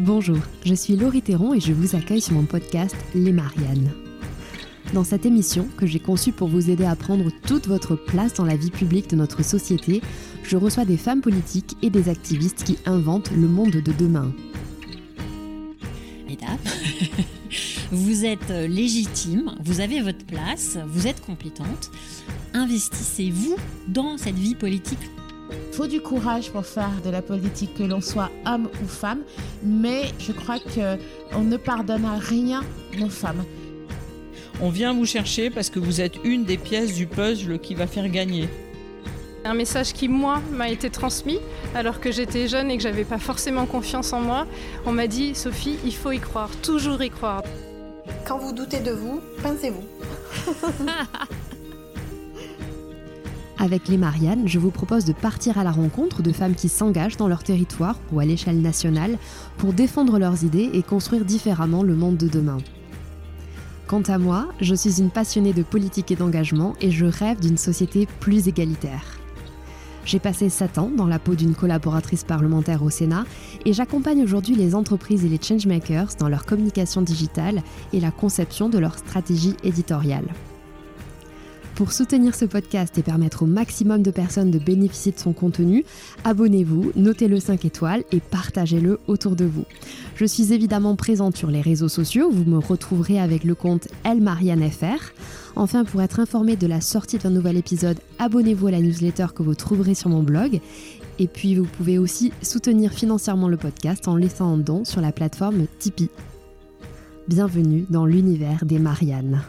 Bonjour, je suis Laurie Théron et je vous accueille sur mon podcast Les Mariannes. Dans cette émission, que j'ai conçue pour vous aider à prendre toute votre place dans la vie publique de notre société, je reçois des femmes politiques et des activistes qui inventent le monde de demain. Mesdames, vous êtes légitime, vous avez votre place, vous êtes compétente. Investissez-vous dans cette vie politique faut du courage pour faire de la politique, que l'on soit homme ou femme, mais je crois qu'on ne pardonne à rien nos femmes. On vient vous chercher parce que vous êtes une des pièces du puzzle qui va faire gagner. Un message qui, moi, m'a été transmis alors que j'étais jeune et que j'avais pas forcément confiance en moi. On m'a dit, Sophie, il faut y croire, toujours y croire. Quand vous doutez de vous, pincez-vous. Avec les Mariannes, je vous propose de partir à la rencontre de femmes qui s'engagent dans leur territoire ou à l'échelle nationale pour défendre leurs idées et construire différemment le monde de demain. Quant à moi, je suis une passionnée de politique et d'engagement et je rêve d'une société plus égalitaire. J'ai passé 7 ans dans la peau d'une collaboratrice parlementaire au Sénat et j'accompagne aujourd'hui les entreprises et les changemakers dans leur communication digitale et la conception de leur stratégie éditoriale. Pour soutenir ce podcast et permettre au maximum de personnes de bénéficier de son contenu, abonnez-vous, notez-le 5 étoiles et partagez-le autour de vous. Je suis évidemment présente sur les réseaux sociaux, vous me retrouverez avec le compte ElMarianneFR. Enfin, pour être informé de la sortie d'un nouvel épisode, abonnez-vous à la newsletter que vous trouverez sur mon blog. Et puis, vous pouvez aussi soutenir financièrement le podcast en laissant un don sur la plateforme Tipeee. Bienvenue dans l'univers des Mariannes.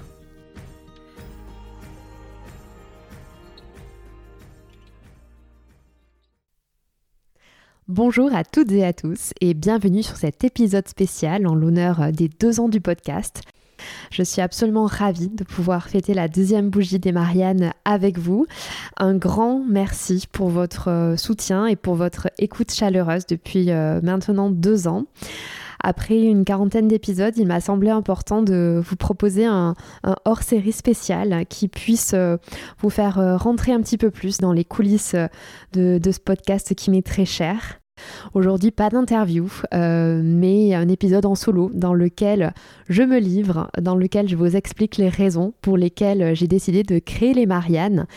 Bonjour à toutes et à tous et bienvenue sur cet épisode spécial en l'honneur des deux ans du podcast. Je suis absolument ravie de pouvoir fêter la deuxième bougie des Mariannes avec vous. Un grand merci pour votre soutien et pour votre écoute chaleureuse depuis euh, maintenant deux ans. Après une quarantaine d'épisodes, il m'a semblé important de vous proposer un, hors-série spécial qui puisse euh, vous faire euh, rentrer un petit peu plus dans les coulisses de, ce podcast qui m'est très cher. Aujourd'hui, pas d'interview, euh, mais un épisode en solo dans lequel je me livre, dans lequel je vous explique les raisons pour lesquelles j'ai décidé de créer les Mariannes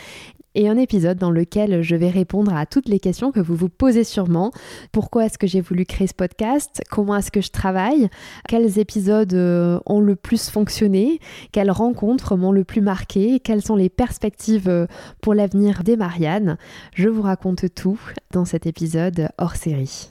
et un épisode dans lequel je vais répondre à toutes les questions que vous vous posez sûrement. Pourquoi est-ce que j'ai voulu créer ce podcast? Comment est-ce que je travaille? Quels épisodes euh, ont le plus fonctionné? Quelles rencontres m'ont le plus marqué? Quelles sont les perspectives euh, pour l'avenir des Mariannes? Je vous raconte tout dans cet épisode hors série.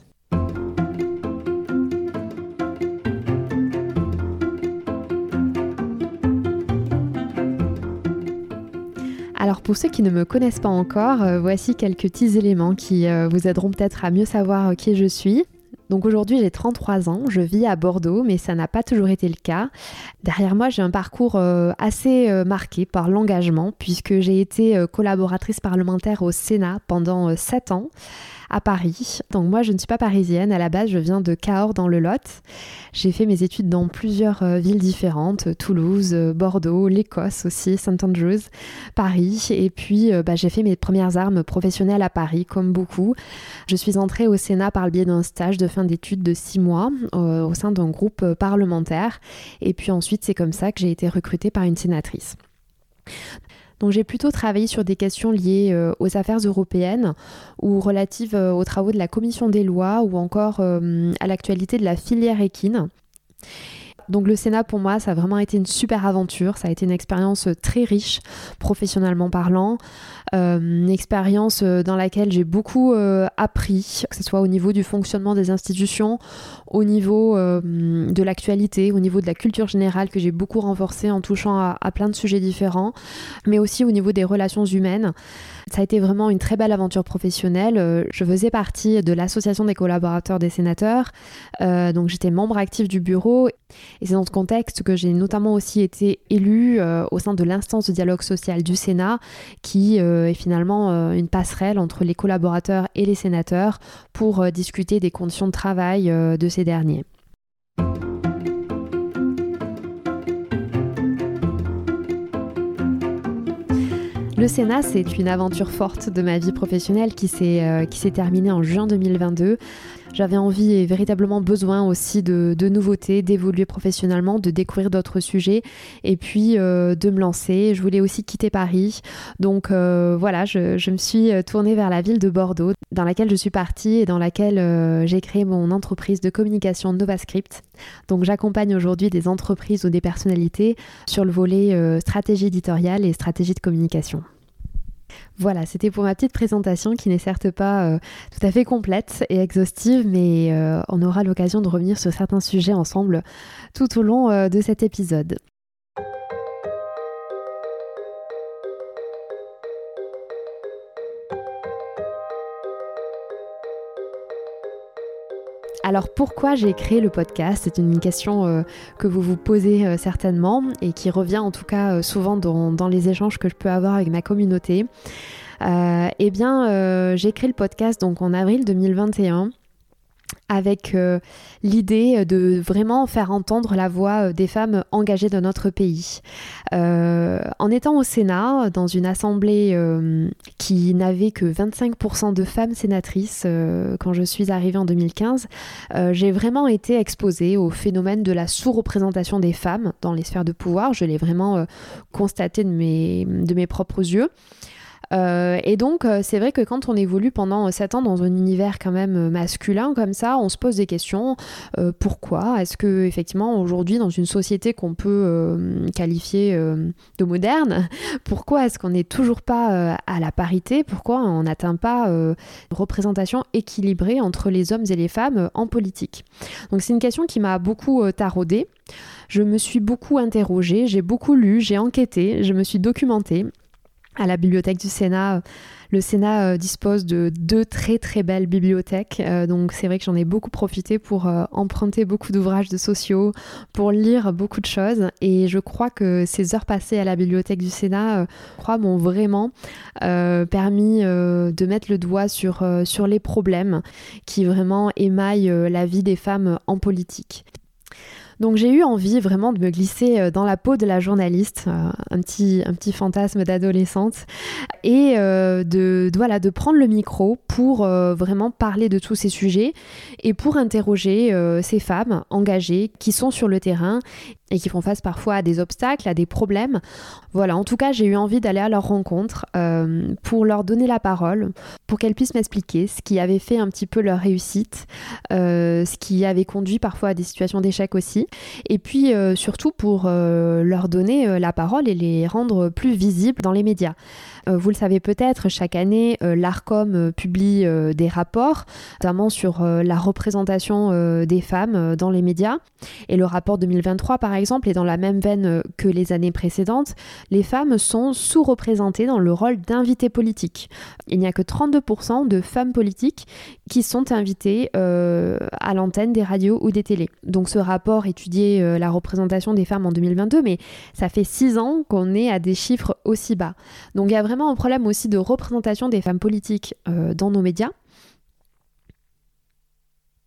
Pour ceux qui ne me connaissent pas encore, euh, voici quelques petits éléments qui euh, vous aideront peut-être à mieux savoir euh, qui je suis. Donc aujourd'hui j'ai 33 ans, je vis à Bordeaux, mais ça n'a pas toujours été le cas. Derrière moi j'ai un parcours assez marqué par l'engagement, puisque j'ai été collaboratrice parlementaire au Sénat pendant 7 ans à Paris. Donc moi, je ne suis pas parisienne. À la base, je viens de Cahors dans le Lot. J'ai fait mes études dans plusieurs euh, villes différentes, Toulouse, euh, Bordeaux, l'Écosse aussi, St Andrews, Paris. Et puis, euh, bah, j'ai fait mes premières armes professionnelles à Paris, comme beaucoup. Je suis entrée au Sénat par le biais d'un stage de fin d'études de six mois au sein d'un groupe parlementaire. Et puis ensuite, c'est comme ça que j'ai été recrutée par une sénatrice. Donc j'ai plutôt travaillé sur des questions liées euh, aux affaires européennes ou relatives euh, aux travaux de la commission des lois ou encore euh, à l'actualité de la filière équine. Donc le Sénat pour moi ça a vraiment été une super aventure, ça a été une expérience très riche professionnellement parlant, euh, une expérience euh, dans laquelle j'ai beaucoup euh, appris, que ce soit au niveau du fonctionnement des institutions, au niveau de l'actualité, au niveau de la culture générale que j'ai beaucoup renforcé en touchant à, plein de sujets différents, mais aussi au niveau des relations humaines. Ça a été vraiment une très belle aventure professionnelle. Je faisais partie de l'association des collaborateurs des sénateurs, donc j'étais membre actif du bureau et c'est dans ce contexte que j'ai notamment aussi été élue au sein de l'instance de dialogue social du Sénat qui euh, est finalement euh, une passerelle entre les collaborateurs et les sénateurs pour euh, discuter des conditions de travail de ces derniers. Le Sénat, c'est une aventure forte de ma vie professionnelle qui s'est terminée en juin 2022 J'avais envie et véritablement besoin aussi de, nouveautés, d'évoluer professionnellement, de découvrir d'autres sujets et puis euh, de me lancer. Je voulais aussi quitter Paris. Donc euh, voilà, je, me suis tournée vers la ville de Bordeaux, dans laquelle je suis partie et dans laquelle euh, j'ai créé mon entreprise de communication NovaScript. Donc j'accompagne aujourd'hui des entreprises ou des personnalités sur le volet stratégie éditoriale et stratégie de communication. Voilà, c'était pour ma petite présentation qui n'est certes pas euh, tout à fait complète et exhaustive, mais euh, on aura l'occasion de revenir sur certains sujets ensemble tout au long euh, de cet épisode. Alors pourquoi j'ai créé le podcast? C'est une question euh, que vous vous posez euh, certainement et qui revient en tout cas euh, souvent dans, les échanges que je peux avoir avec ma communauté. eh bien, j'ai créé le podcast donc en avril 2021 avec euh, l'idée de vraiment faire entendre la voix euh, des femmes engagées dans notre pays. Euh, en étant au Sénat, dans une assemblée qui n'avait que 25% de femmes sénatrices quand je suis arrivée en 2015, j'ai vraiment été exposée au phénomène de la sous-représentation des femmes dans les sphères de pouvoir. Je l'ai vraiment constaté de mes, de mes propres yeux. Euh, et donc, euh, c'est vrai que quand on évolue pendant 7 ans dans un univers quand même masculin comme ça, on se pose des questions. Euh, pourquoi Est-ce que effectivement aujourd'hui, dans une société qu'on peut qualifier de moderne, pourquoi est-ce qu'on n'est toujours pas à la parité? Pourquoi on n'atteint pas une représentation équilibrée entre les hommes et les femmes en politique? Donc, c'est une question qui m'a beaucoup taraudée. Je me suis beaucoup interrogée, j'ai beaucoup lu, j'ai enquêté, je me suis documentée à la bibliothèque du Sénat. Le Sénat euh, dispose de deux très très belles bibliothèques, euh, donc c'est vrai que j'en ai beaucoup profité pour euh, emprunter beaucoup d'ouvrages de sociaux, pour lire beaucoup de choses, et je crois que ces heures passées à la bibliothèque du Sénat, crois, m'ont vraiment permis de mettre le doigt sur, sur les problèmes qui vraiment émaillent la vie des femmes en politique. Donc j'ai eu envie vraiment de me glisser euh, dans la peau de la journaliste, euh, un, petit, fantasme d'adolescente, et euh, de, voilà, de prendre le micro pour vraiment parler de tous ces sujets et pour interroger ces femmes engagées qui sont sur le terrain et qui font face parfois à des obstacles, à des problèmes. Voilà, en tout cas, j'ai eu envie d'aller à leur rencontre euh, pour leur donner la parole, pour qu'elles puissent m'expliquer ce qui avait fait un petit peu leur réussite, euh, ce qui avait conduit parfois à des situations d'échec aussi, et puis euh, surtout pour leur donner la parole et les rendre plus visibles dans les médias. Vous le savez peut-être, chaque année, l'ARCOM publie des rapports, notamment sur la représentation des femmes dans les médias. Et le rapport 2023, par exemple, et dans la même veine euh, que les années précédentes, les femmes sont sous-représentées dans le rôle d'invitées politiques. Il n'y a que 32% de femmes politiques qui sont invitées euh, à l'antenne des radios ou des télés. Donc ce rapport étudiait euh, la représentation des femmes en 2022, mais ça fait 6 ans qu'on est à des chiffres aussi bas. Donc il y a vraiment un problème aussi de représentation des femmes politiques dans nos médias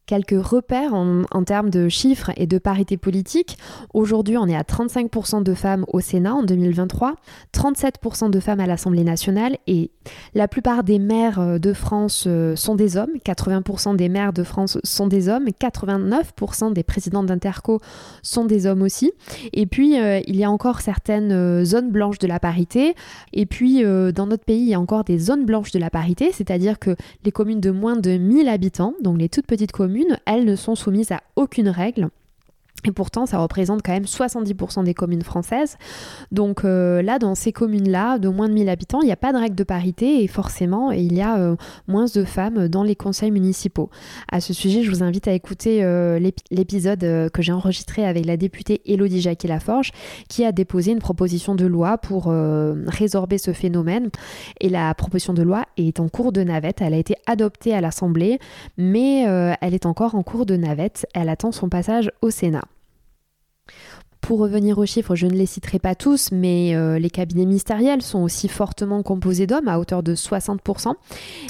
quelques repères en, termes de chiffres et de parité politique. Aujourd'hui, on est à 35% de femmes au Sénat en 2023, 37% de femmes à l'Assemblée nationale et la plupart des maires euh, de France euh, sont des hommes. 80% des maires de France sont des hommes, 89% des présidents d'interco sont des hommes aussi. Et puis, euh, il y a encore certaines zones blanches de la parité. Et puis, dans notre pays, il y a encore des zones blanches de la parité, c'est-à-dire que les communes de moins de 1000 habitants, donc les toutes petites communes, elles ne sont soumises à aucune règle. Et pourtant, ça représente quand même 70% des communes françaises. Donc euh, là, dans ces communes-là, de moins de 1000 habitants, il n'y a pas de règle de parité et forcément, il y a euh, moins de femmes dans les conseils municipaux. À ce sujet, je vous invite à écouter euh, l'épisode que j'ai enregistré avec la députée Élodie Jacquet-Laforge, qui a déposé une proposition de loi pour résorber ce phénomène. Et la proposition de loi est en cours de navette. Elle a été adoptée à l'Assemblée, mais elle est encore en cours de navette. Elle attend son passage au Sénat. Pour revenir aux chiffres, je ne les citerai pas tous, mais euh, les cabinets ministériels sont aussi fortement composés d'hommes à hauteur de 60%.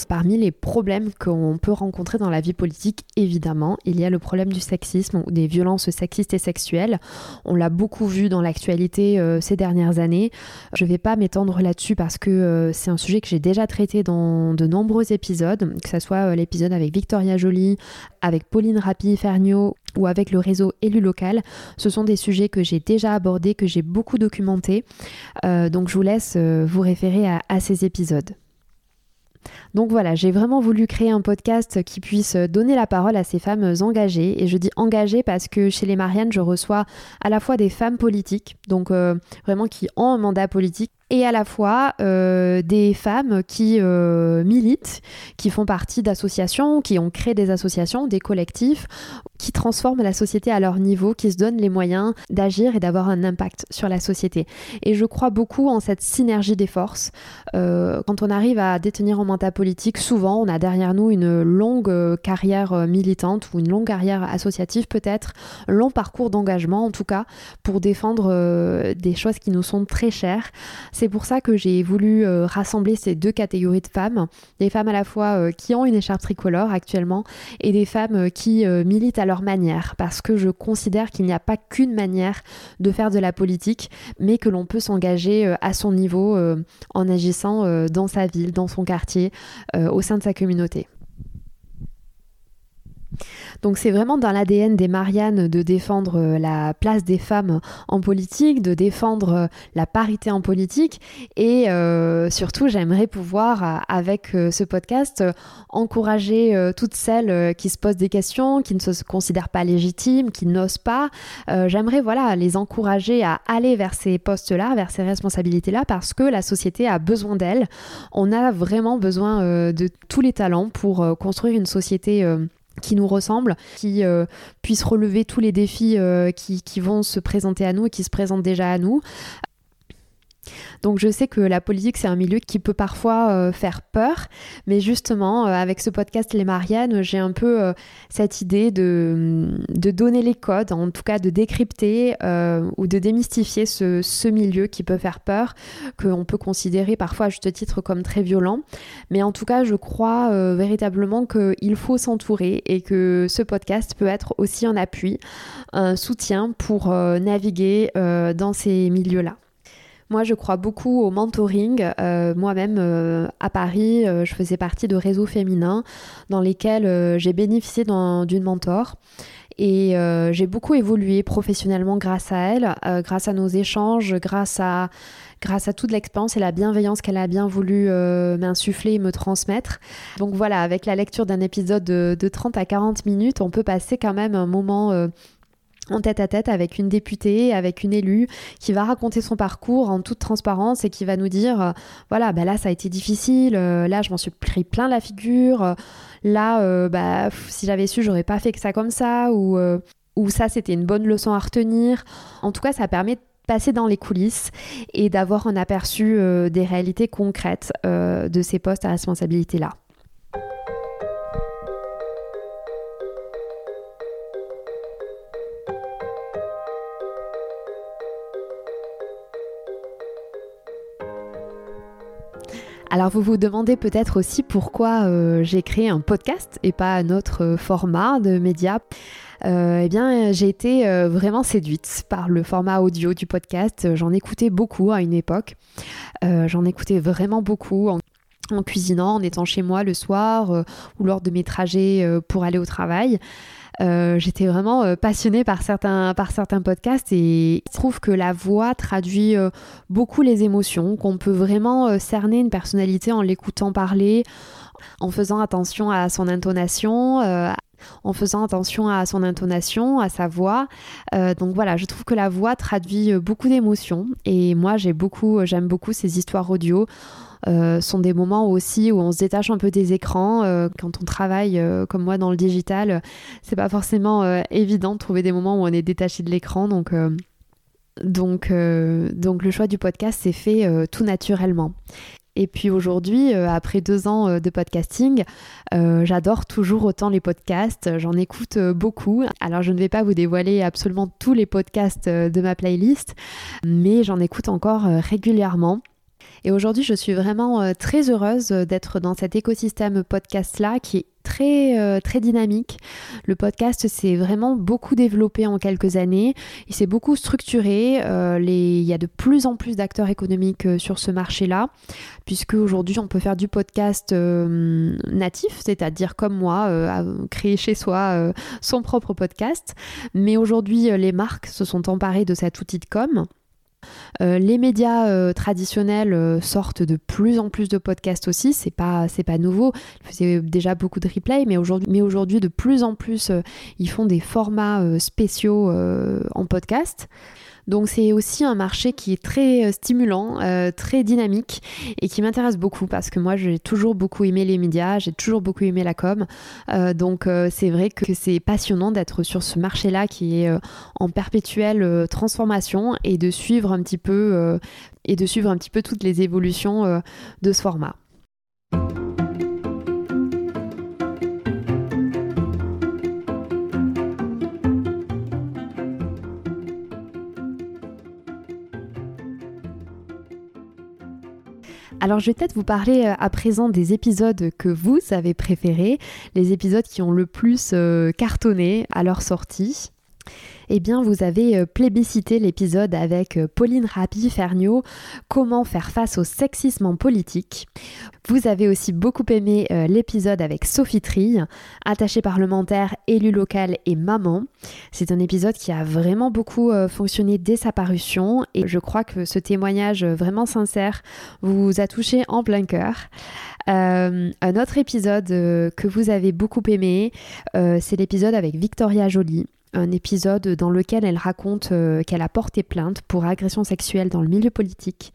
Parmi les problèmes qu'on peut rencontrer dans la vie politique, évidemment, il y a le problème du sexisme ou des violences sexistes et sexuelles. On l'a beaucoup vu dans l'actualité euh, ces dernières années. Je ne vais pas m'étendre là-dessus parce que euh, c'est un sujet que j'ai déjà traité dans de nombreux épisodes, que ce soit l'épisode avec Victoria Joly, avec Pauline Rapi-Ferniaud ou avec le réseau élu local. Ce sont des sujets que j'ai déjà abordés, que j'ai beaucoup documentés. Euh, donc je vous laisse euh, vous référer à, ces épisodes. Donc voilà, j'ai vraiment voulu créer un podcast qui puisse donner la parole à ces femmes engagées. Et je dis engagées parce que chez les Mariannes, je reçois à la fois des femmes politiques, donc euh, vraiment qui ont un mandat politique, et à la fois euh, des femmes qui euh, militent, qui font partie d'associations, qui ont créé des associations, des collectifs, qui transforment la société à leur niveau, qui se donnent les moyens d'agir et d'avoir un impact sur la société. Et je crois beaucoup en cette synergie des forces. Euh, quand on arrive à détenir un mandat politique, souvent on a derrière nous une longue carrière militante ou une longue carrière associative peut-être, long parcours d'engagement en tout cas, pour défendre des choses qui nous sont très chères c'est pour ça que j'ai voulu euh, rassembler ces deux catégories de femmes, des femmes à la fois euh, qui ont une écharpe tricolore actuellement et des femmes euh, qui militent à leur manière, parce que je considère qu'il n'y a pas qu'une manière de faire de la politique, mais que l'on peut s'engager à son niveau en agissant dans sa ville, dans son quartier, au sein de sa communauté. Donc c'est vraiment dans l'ADN des Mariannes de défendre euh, la place des femmes en politique, de défendre euh, la parité en politique et euh, surtout j'aimerais pouvoir avec ce podcast encourager toutes celles qui se posent des questions, qui ne se considèrent pas légitimes, qui n'osent pas. j'aimerais voilà les encourager à aller vers ces postes-là, vers ces responsabilités-là parce que la société a besoin d'elles. On a vraiment besoin de tous les talents pour construire une société qui nous ressemble, qui euh, puisse relever tous les défis euh, qui, qui, vont se présenter à nous et qui se présentent déjà à nous. Donc je sais que la politique, c'est un milieu qui peut parfois euh, faire peur, mais justement, euh, avec ce podcast Les Mariannes, j'ai un peu euh, cette idée de, de, donner les codes, en tout cas de décrypter ou de démystifier ce, ce, milieu qui peut faire peur, qu'on peut considérer parfois à juste titre comme très violent. Mais en tout cas, je crois véritablement qu'il faut s'entourer et que ce podcast peut être aussi un appui, un soutien pour naviguer dans ces milieux-là. Moi, je crois beaucoup au mentoring. Euh, moi-même, euh, à Paris, euh, je faisais partie de réseaux féminins dans lesquels j'ai bénéficié d'une mentor. Et j'ai beaucoup évolué professionnellement grâce à elle, grâce à nos échanges, grâce à, toute l'expérience et la bienveillance qu'elle a bien voulu m'insuffler et me transmettre. Donc voilà, avec la lecture d'un épisode de, de, 30 à 40 minutes, on peut passer quand même un moment en tête à tête avec une députée, avec une élue, qui va raconter son parcours en toute transparence et qui va nous dire, euh, voilà, bah là ça a été difficile, euh, là je m'en suis pris plein la figure, euh, là bah, si j'avais su j'aurais pas fait que ça comme ça, ou, ou ça c'était une bonne leçon à retenir. En tout cas ça permet de passer dans les coulisses et d'avoir un aperçu des réalités concrètes de ces postes à responsabilité là. Alors vous vous demandez peut-être aussi pourquoi euh, j'ai créé un podcast et pas un autre euh, format de média. Euh, eh bien, j'ai été vraiment séduite par le format audio du podcast. J'en écoutais beaucoup à une époque. J'en écoutais vraiment beaucoup en cuisinant, en étant chez moi le soir ou lors de mes trajets pour aller au travail. Euh, j'étais vraiment euh, passionnée par certains, par certains podcasts et je trouve que la voix traduit euh, beaucoup les émotions, qu'on peut vraiment cerner une personnalité en l'écoutant parler, en faisant attention à son intonation, en faisant attention à son intonation, à sa voix. donc voilà, je trouve que la voix traduit beaucoup d'émotions et moi beaucoup, j'aime beaucoup ces histoires audio. Euh, sont des moments aussi où on se détache un peu des écrans. Euh, quand on travaille euh, comme moi dans le digital, c'est pas forcément évident de trouver des moments où on est détaché de l'écran. Donc, donc, donc le choix du podcast s'est fait tout naturellement. Et puis aujourd'hui, euh, après deux ans euh, de podcasting, euh, j'adore toujours autant les podcasts. J'en écoute beaucoup. Alors je ne vais pas vous dévoiler absolument tous les podcasts de ma playlist, mais j'en écoute encore régulièrement. Et aujourd'hui, je suis vraiment très heureuse d'être dans cet écosystème podcast-là qui est très, euh, très dynamique. Le podcast s'est vraiment beaucoup développé en quelques années. Il s'est beaucoup structuré. Euh. Il y a de plus en plus d'acteurs économiques euh, sur ce marché-là, puisque aujourd'hui on peut faire du podcast natif, c'est-à-dire comme moi, créer chez soi son propre podcast. Mais aujourd'hui, les marques se sont emparées de cet outil de com. Euh, les médias euh, traditionnels euh, sortent de plus en plus de podcasts aussi, c'est pas pas nouveau. Ils faisaient déjà beaucoup de replay, mais aujourd'hui mais aujourd'hui de plus en plus ils font des formats spéciaux en podcast. Donc c'est aussi un marché qui est très euh, stimulant, euh, très dynamique et qui m'intéresse beaucoup parce que moi j'ai toujours beaucoup aimé les médias, j'ai toujours beaucoup aimé la com. Euh, donc c'est vrai que c'est passionnant d'être sur ce marché-là qui est en perpétuelle transformation et de suivre un petit peu et de suivre un petit peu toutes les évolutions de ce format. Alors je vais peut-être vous parler euh, à présent des épisodes que vous avez préférés, les épisodes qui ont le plus euh, cartonné à leur sortie eh bien vous avez euh, plébiscité l'épisode avec euh, Pauline Rapi-Ferniaud, Comment faire face au sexisme en politique. Vous avez aussi beaucoup aimé euh, l'épisode avec Sophie Trille, attachée parlementaire, élue locale et maman. C'est un épisode qui a vraiment beaucoup fonctionné dès sa parution et je crois que ce témoignage vraiment sincère vous a touché en plein cœur. un autre épisode que vous avez beaucoup aimé, c'est l'épisode avec Victoria Jolie un épisode dans lequel elle raconte euh, qu'elle a porté plainte pour agression sexuelle dans le milieu politique.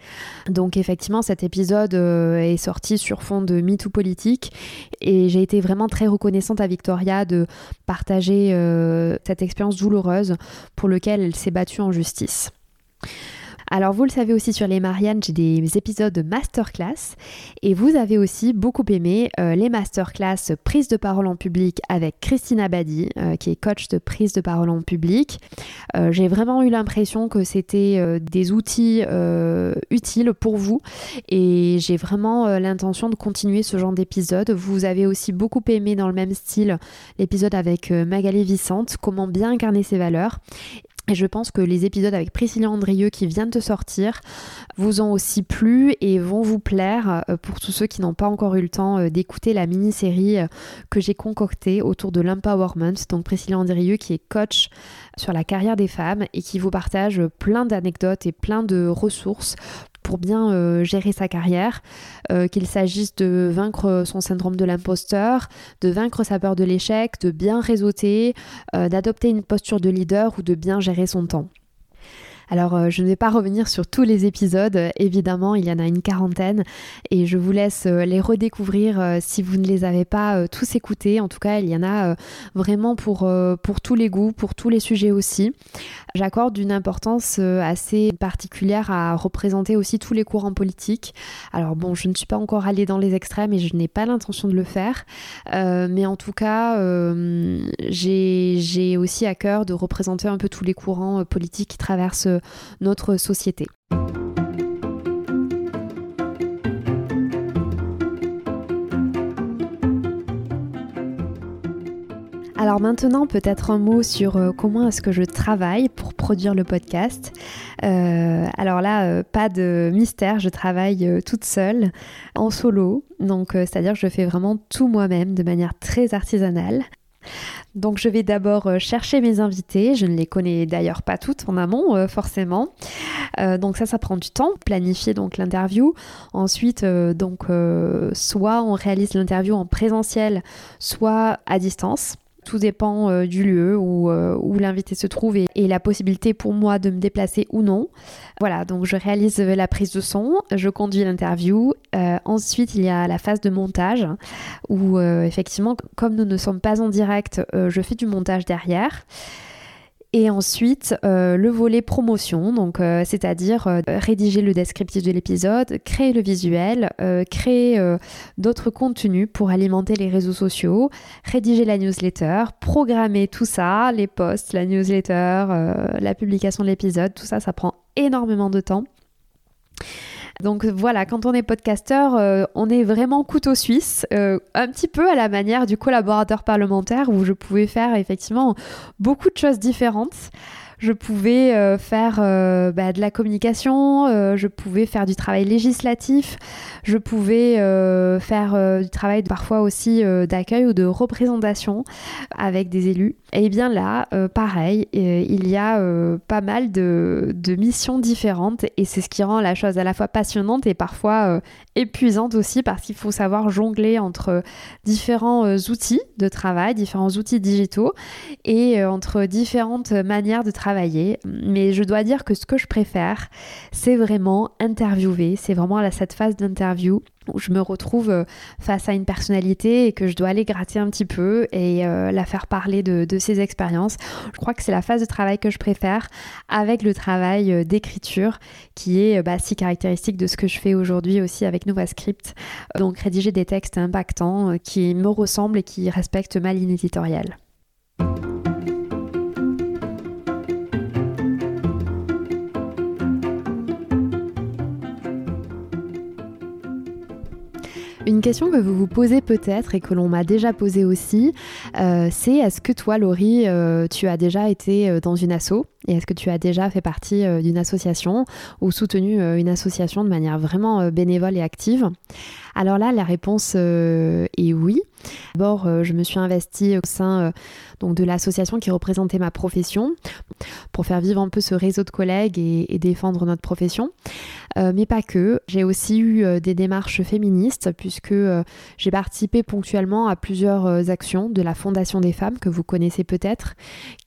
Donc effectivement, cet épisode euh, est sorti sur fond de MeToo politique et j'ai été vraiment très reconnaissante à Victoria de partager euh, cette expérience douloureuse pour laquelle elle s'est battue en justice. Alors vous le savez aussi sur les Marianne, j'ai des épisodes de masterclass et vous avez aussi beaucoup aimé euh, les masterclass prise de parole en public avec Christina Badi euh, qui est coach de prise de parole en public. Euh, j'ai vraiment eu l'impression que c'était des outils utiles pour vous et j'ai vraiment l'intention de continuer ce genre d'épisode. Vous avez aussi beaucoup aimé dans le même style l'épisode avec Magali Vicente, comment bien incarner ses valeurs. Et je pense que les épisodes avec Priscilla Andrieux qui viennent de sortir vous ont aussi plu et vont vous plaire euh, pour tous ceux qui n'ont pas encore eu le temps euh, d'écouter la mini-série euh, que j'ai concoctée autour de l'empowerment. Donc Priscilla Andrieux qui est coach sur la carrière des femmes et qui vous partage plein d'anecdotes et plein de ressources pour bien euh, gérer sa carrière, euh, qu'il s'agisse de vaincre son syndrome de l'imposteur, de vaincre sa peur de l'échec, de bien réseauter, euh, d'adopter une posture de leader ou de bien gérer son temps. Alors euh, je ne vais pas revenir sur tous les épisodes, évidemment il y en a une quarantaine et je vous laisse euh, les redécouvrir euh, si vous ne les avez pas tous écoutés. En tout cas il y en a vraiment pour, pour tous les goûts, pour tous les sujets aussi. J'accorde une importance assez particulière à représenter aussi tous les courants politiques. Alors bon je ne suis pas encore allée dans les extrêmes et je n'ai pas l'intention de le faire, mais en tout cas j'ai aussi à cœur de représenter un peu tous les courants politiques qui traversent notre société. Alors maintenant, peut-être un mot sur euh, comment est-ce que je travaille pour produire le podcast. Euh, alors là, euh, pas de mystère, je travaille toute seule, en solo. Donc, c'est-à-dire que je fais vraiment tout moi-même de manière très artisanale. Donc je vais d'abord euh, chercher mes invités, je ne les connais d'ailleurs pas toutes en amont euh, forcément. Euh, donc ça ça prend du temps, planifier donc l'interview. Ensuite donc soit on réalise l'interview en présentiel, soit à distance. Tout dépend du lieu où, l'invité se trouve et, la possibilité pour moi de me déplacer ou non. Voilà, donc je réalise la prise de son, je conduis l'interview. Ensuite, il y a la phase de montage où effectivement, comme nous ne sommes pas en direct, je fais du montage derrière. Et ensuite, euh, le volet promotion, donc euh, c'est-à-dire euh, rédiger le descriptif de l'épisode, créer le visuel, créer d'autres contenus pour alimenter les réseaux sociaux, rédiger la newsletter, programmer tout ça, les posts, la newsletter, la publication de l'épisode, tout ça, ça prend énormément de temps. Donc voilà, quand on est podcasteur, euh, on est vraiment couteau suisse, euh, un petit peu à la manière du collaborateur parlementaire où je pouvais faire effectivement beaucoup de choses différentes je pouvais euh, faire euh, bah, de la communication, euh, je pouvais faire du travail législatif, je pouvais faire du travail parfois aussi d'accueil ou de représentation avec des élus. Et bien là, pareil, il y a pas mal de, de, missions différentes et c'est ce qui rend la chose à la fois passionnante et parfois épuisante aussi parce qu'il faut savoir jongler entre différents outils de travail, différents outils digitaux et entre différentes manières de travailler mais je dois dire que ce que je préfère, c'est vraiment interviewer. C'est vraiment cette phase d'interview où je me retrouve euh, face à une personnalité et que je dois aller gratter un petit peu et euh, la faire parler de, ses expériences. Je crois que c'est la phase de travail que je préfère avec le travail euh, d'écriture qui est bah, si caractéristique de ce que je fais aujourd'hui aussi avec NovaScript. Donc rédiger des textes impactants qui me ressemblent et qui respectent ma ligne éditoriale. Une question que vous vous posez peut-être et que l'on m'a déjà posée aussi, euh, c'est est-ce que toi, Laurie, euh, tu as déjà été euh, dans une asso? Et est-ce que tu as déjà fait partie d'une association ou soutenu une association de manière vraiment bénévole et active? Alors là, la réponse est oui. D'abord, je me suis investie au sein donc de l'association qui représentait ma profession pour faire vivre un peu ce réseau de collègues et, défendre notre profession. mais pas que. J'ai aussi eu des démarches féministes puisque j'ai participé ponctuellement à plusieurs actions de la Fondation des femmes que vous connaissez peut-être,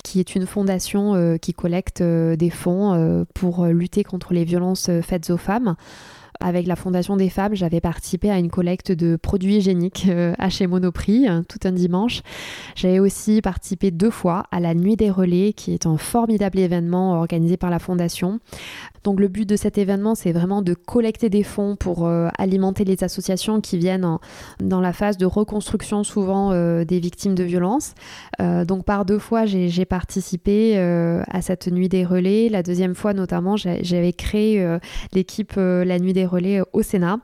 qui est une fondation qui collecte des fonds pour lutter contre les violences faites aux femmes avec la Fondation des Femmes, j'avais participé à une collecte de produits hygiéniques euh, à chez Monoprix hein, tout un dimanche. J'avais aussi participé deux fois à la Nuit des Relais, qui est un formidable événement organisé par la Fondation. Donc le but de cet événement, c'est vraiment de collecter des fonds pour euh, alimenter les associations qui viennent dans la phase de reconstruction souvent euh, des victimes de violences. donc par deux fois, j'ai participé à cette Nuit des Relais. La deuxième fois notamment, j'avais créé l'équipe La Nuit des Relais relais au Sénat.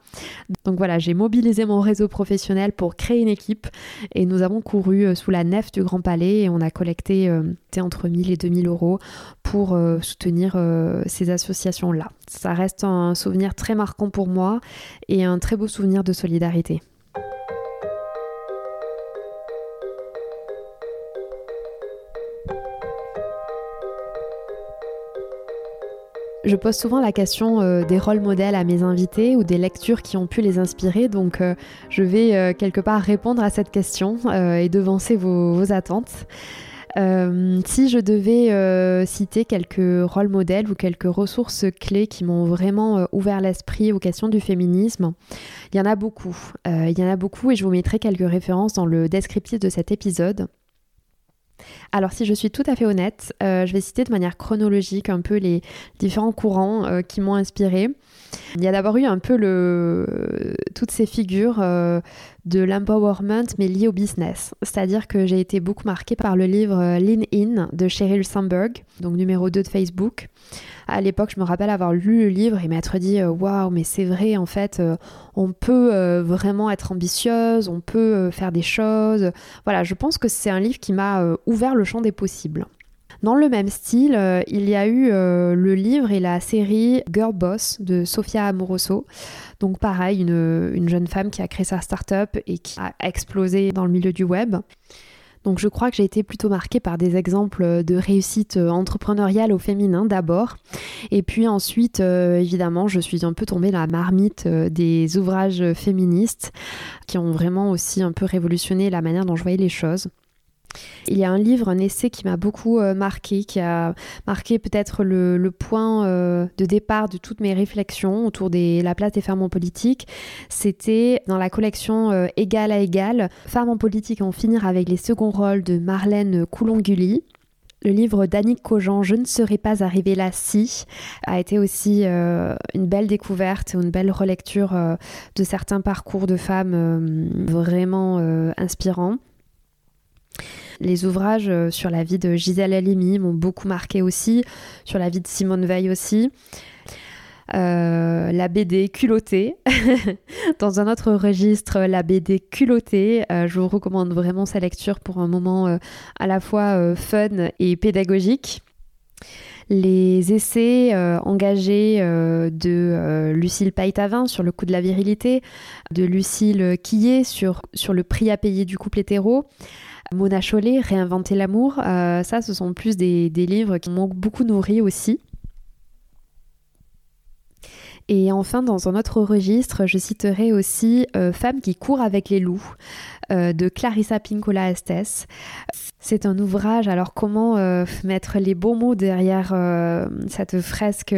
Donc voilà, j'ai mobilisé mon réseau professionnel pour créer une équipe et nous avons couru euh, sous la nef du Grand Palais et on a collecté euh, entre 1000 et 2000 euros pour euh, soutenir ces associations-là. Ça reste un souvenir très marquant pour moi et un très beau souvenir de solidarité. Je pose souvent la question euh, des rôles modèles à mes invités ou des lectures qui ont pu les inspirer, donc euh, je vais euh, quelque part répondre à cette question et devancer vos, attentes. si je devais citer quelques rôles modèles ou quelques ressources clés qui m'ont vraiment ouvert l'esprit aux questions du féminisme, il y en a beaucoup. il y en a beaucoup et je vous mettrai quelques références dans le descriptif de cet épisode. Alors si je suis tout à fait honnête, euh, je vais citer de manière chronologique un peu les différents courants euh, qui m'ont inspiré. Il y a d'abord eu un peu toutes ces figures euh, de l'empowerment mais liées au business. C'est-à-dire que j'ai été beaucoup marquée par le livre Lean In de Sheryl Sandberg, donc numéro 2 de Facebook. À l'époque, je me rappelle avoir lu le livre et m'être dit euh, waouh, mais c'est vrai, en fait, euh, on peut euh, vraiment être ambitieuse, on peut faire des choses. Voilà, je pense que c'est un livre qui m'a ouvert le champ des possibles. Dans le même style, il y a eu le livre et la série Girl Boss de Sofia Amoroso. Donc pareil, une, une jeune femme qui a créé sa start-up et qui a explosé dans le milieu du web. Donc je crois que j'ai été plutôt marquée par des exemples de réussite euh, entrepreneuriale au féminin d'abord. Et puis ensuite, euh, évidemment, je suis un peu tombée dans la marmite euh, des ouvrages féministes qui ont vraiment aussi un peu révolutionné la manière dont je voyais les choses. Il y a un livre, un essai qui m'a beaucoup euh, marqué, qui a marqué peut-être le, point euh, de départ de toutes mes réflexions autour de la place des femmes en politique. C'était dans la collection euh, Égal à égal, Femmes en politique en finir avec les seconds rôles de Marlène Coulonguli. Le livre d'Annick Cogent, Je ne serais pas arrivée là si, a été aussi euh, une belle découverte, une belle relecture de certains parcours de femmes vraiment inspirants. Les ouvrages sur la vie de Gisèle Halimi m'ont beaucoup marqué aussi, sur la vie de Simone Veil aussi. Euh, la BD culottée. Dans un autre registre, la BD culottée. Euh, je vous recommande vraiment sa lecture pour un moment euh, à la fois fun et pédagogique. Les essais engagés de Lucille Paitavin sur le coût de la virilité, de Lucille Quillet sur, sur le prix à payer du couple hétéro, Mona Chollet, Réinventer l'amour, ça ce sont plus des, livres qui m'ont beaucoup nourri aussi. Et enfin, dans un autre registre, je citerai aussi euh, Femmes qui courent avec les loups euh, de Clarissa Pinkola Estes. C'est un ouvrage, alors comment euh, mettre les bons mots derrière cette fresque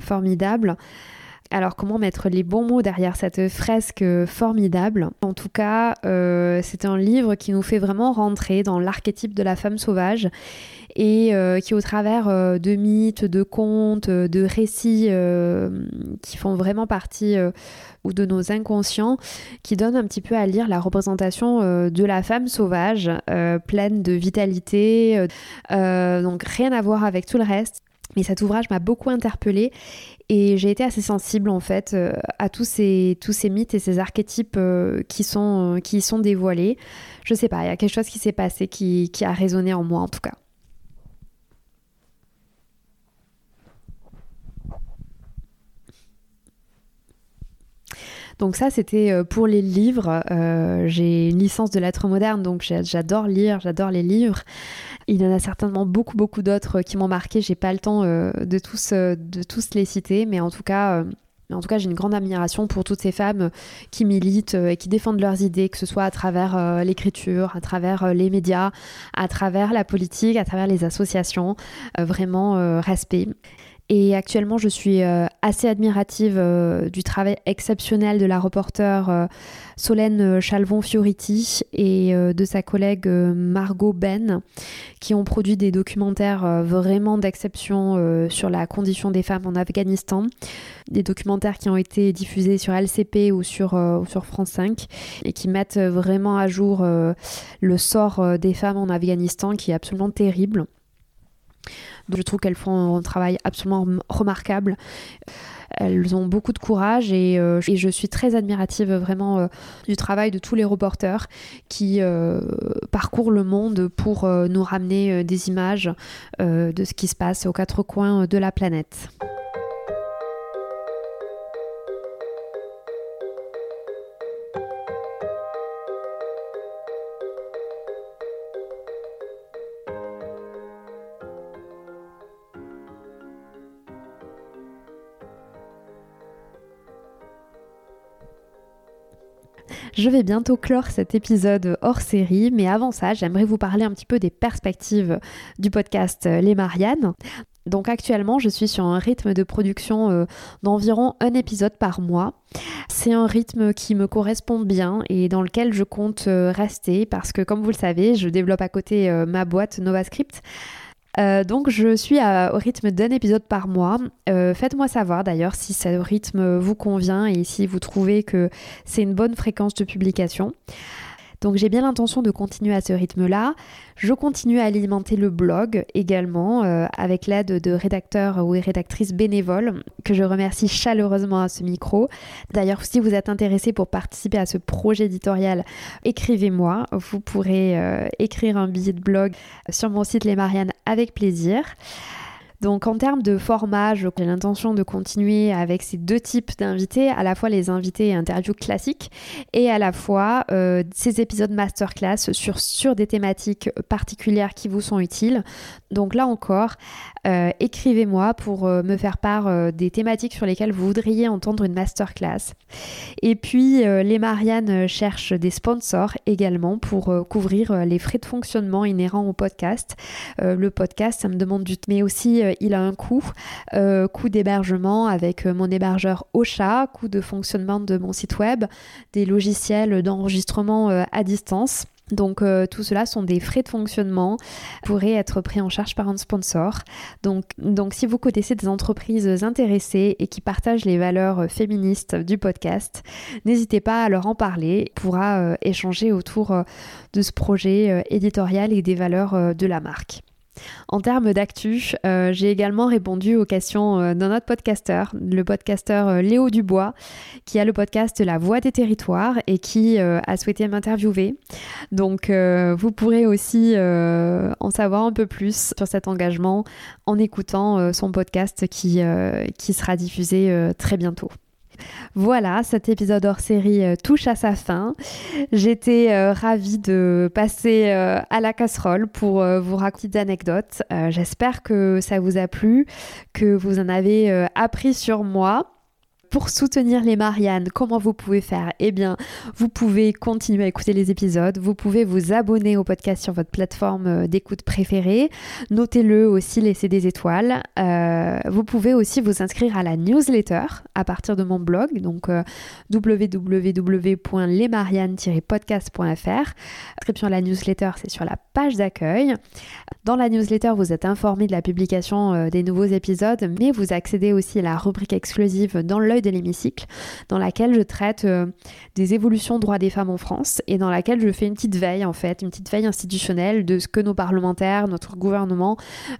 formidable? Alors comment mettre les bons mots derrière cette fresque formidable? En tout cas, c'est un livre qui nous fait vraiment rentrer dans l'archétype de la femme sauvage et euh, qui au travers euh, de mythes, de contes, euh, de récits qui font vraiment partie de nos inconscients, qui donnent un petit peu à lire la représentation de la femme sauvage, pleine de vitalité, donc rien à voir avec tout le reste. Mais cet ouvrage m'a beaucoup interpellée et j'ai été assez sensible en fait à tous ces, tous ces mythes et ces archétypes qui, sont, qui sont dévoilés. Je sais pas, il y a quelque chose qui s'est passé qui, qui a résonné en moi en tout cas. Donc ça, c'était euh, pour les livres. Euh, j'ai une licence de lettres modernes, donc j'adore lire, j'adore les livres. Il y en a certainement beaucoup, beaucoup d'autres qui m'ont marqué. J'ai pas le temps euh, de, tous, de tous les citer, mais en tout cas... En tout cas, j'ai une grande admiration pour toutes ces femmes qui militent et qui défendent leurs idées, que ce soit à travers l'écriture, à travers les médias, à travers la politique, à travers les associations. vraiment, respect. Et actuellement, je suis euh, assez admirative euh, du travail exceptionnel de la reporter euh, Solène Chalvon-Fioriti et de sa collègue Margot Ben, qui ont produit des documentaires vraiment d'exception sur la condition des femmes en Afghanistan. Des documentaires qui ont été diffusés sur LCP ou sur, sur France 5 et qui mettent vraiment à jour le sort des femmes en Afghanistan qui est absolument terrible je trouve qu'elles font un travail absolument remarquable. Elles ont beaucoup de courage et, euh, je suis très admirative vraiment euh, du travail de tous les reporters qui euh, parcourent le monde pour nous ramener des images de ce qui se passe aux quatre coins de la planète. Je vais bientôt clore cet épisode hors série, mais avant ça, j'aimerais vous parler un petit peu des perspectives du podcast Les Mariannes. Donc actuellement, je suis sur un rythme de production euh, d'environ un épisode par mois. C'est un rythme qui me correspond bien et dans lequel je compte euh, rester parce que comme vous le savez, je développe à côté euh, ma boîte NovaScript euh, donc je suis au rythme d'un épisode par mois. Euh, faites-moi savoir d'ailleurs si ce rythme vous convient et si vous trouvez que c'est une bonne fréquence de publication. Donc j'ai bien l'intention de continuer à ce rythme-là. Je continue à alimenter le blog également euh, avec l'aide de rédacteurs ou rédactrices bénévoles que je remercie chaleureusement à ce micro. D'ailleurs, si vous êtes intéressé pour participer à ce projet éditorial, écrivez-moi. Vous pourrez euh, écrire un billet de blog sur mon site Les Mariannes avec plaisir. Donc en termes de format, j'ai l'intention de continuer avec ces deux types d'invités, à la fois les invités et interviews classiques et à la fois euh, ces épisodes masterclass sur, sur des thématiques particulières qui vous sont utiles. Donc là encore, euh, écrivez-moi pour euh, me faire part des thématiques sur lesquelles vous voudriez entendre une masterclass. Et puis les Marianne cherchent des sponsors également pour couvrir les frais de fonctionnement inhérents au podcast. le podcast, ça me demande du temps, mais aussi euh, il a un coût, euh, coût d'hébergement avec euh, mon hébergeur Ocha, coût de fonctionnement de mon site web, des logiciels d'enregistrement à distance. Donc euh, tout cela sont des frais de fonctionnement pourraient être pris en charge par un sponsor. Donc, donc si vous connaissez des entreprises intéressées et qui partagent les valeurs féministes du podcast, n'hésitez pas à leur en parler. On pourra euh, échanger autour euh, de ce projet éditorial et des valeurs de la marque. En termes d'actu, euh, j'ai également répondu aux questions euh, d'un autre podcasteur, le podcasteur euh, Léo Dubois, qui a le podcast La Voix des Territoires et qui a souhaité m'interviewer. Donc vous pourrez aussi en savoir un peu plus sur cet engagement en écoutant son podcast qui, qui sera diffusé très bientôt. Voilà, cet épisode hors série euh, touche à sa fin. J'étais euh, ravie de passer euh, à la casserole pour vous raconter des anecdotes. J'espère que ça vous a plu, que vous en avez appris sur moi. Pour soutenir les Mariannes, comment vous pouvez faire? Eh bien, vous pouvez continuer à écouter les épisodes, vous pouvez vous abonner au podcast sur votre plateforme euh, d'écoute préférée, notez-le aussi, laissez des étoiles. Euh, vous pouvez aussi vous inscrire à la newsletter à partir de mon blog, donc euh, www.lesmariannes-podcast.fr. Inscription à la newsletter, c'est sur la page d'accueil. Dans la newsletter, vous êtes informé de la publication des nouveaux épisodes, mais vous accédez aussi à la rubrique exclusive dans l'œil de l'hémicycle, dans laquelle je traite euh, des évolutions droits des femmes en France et dans laquelle je fais une petite veille en fait, une petite veille institutionnelle de ce que nos parlementaires, notre gouvernement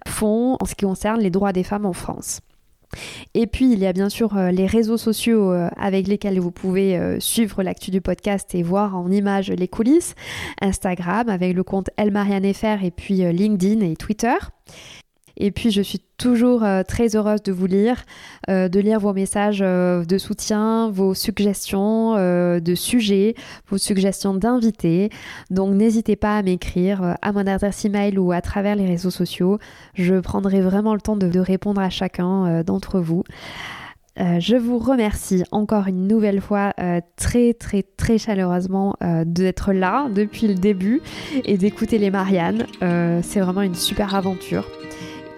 font en ce qui concerne les droits des femmes en France. Et puis, il y a bien sûr euh, les réseaux sociaux euh, avec lesquels vous pouvez suivre l'actu du podcast et voir en images les coulisses. Instagram avec le compte elmarianefr et puis LinkedIn et Twitter. Et puis je suis toujours euh, très heureuse de vous lire, euh, de lire vos messages euh, de soutien, vos suggestions de sujets, vos suggestions d'invités. Donc n'hésitez pas à m'écrire à mon adresse email ou à travers les réseaux sociaux. Je prendrai vraiment le temps de, répondre à chacun d'entre vous. je vous remercie encore une nouvelle fois très très très chaleureusement d'être là depuis le début et d'écouter les Mariannes. c'est vraiment une super aventure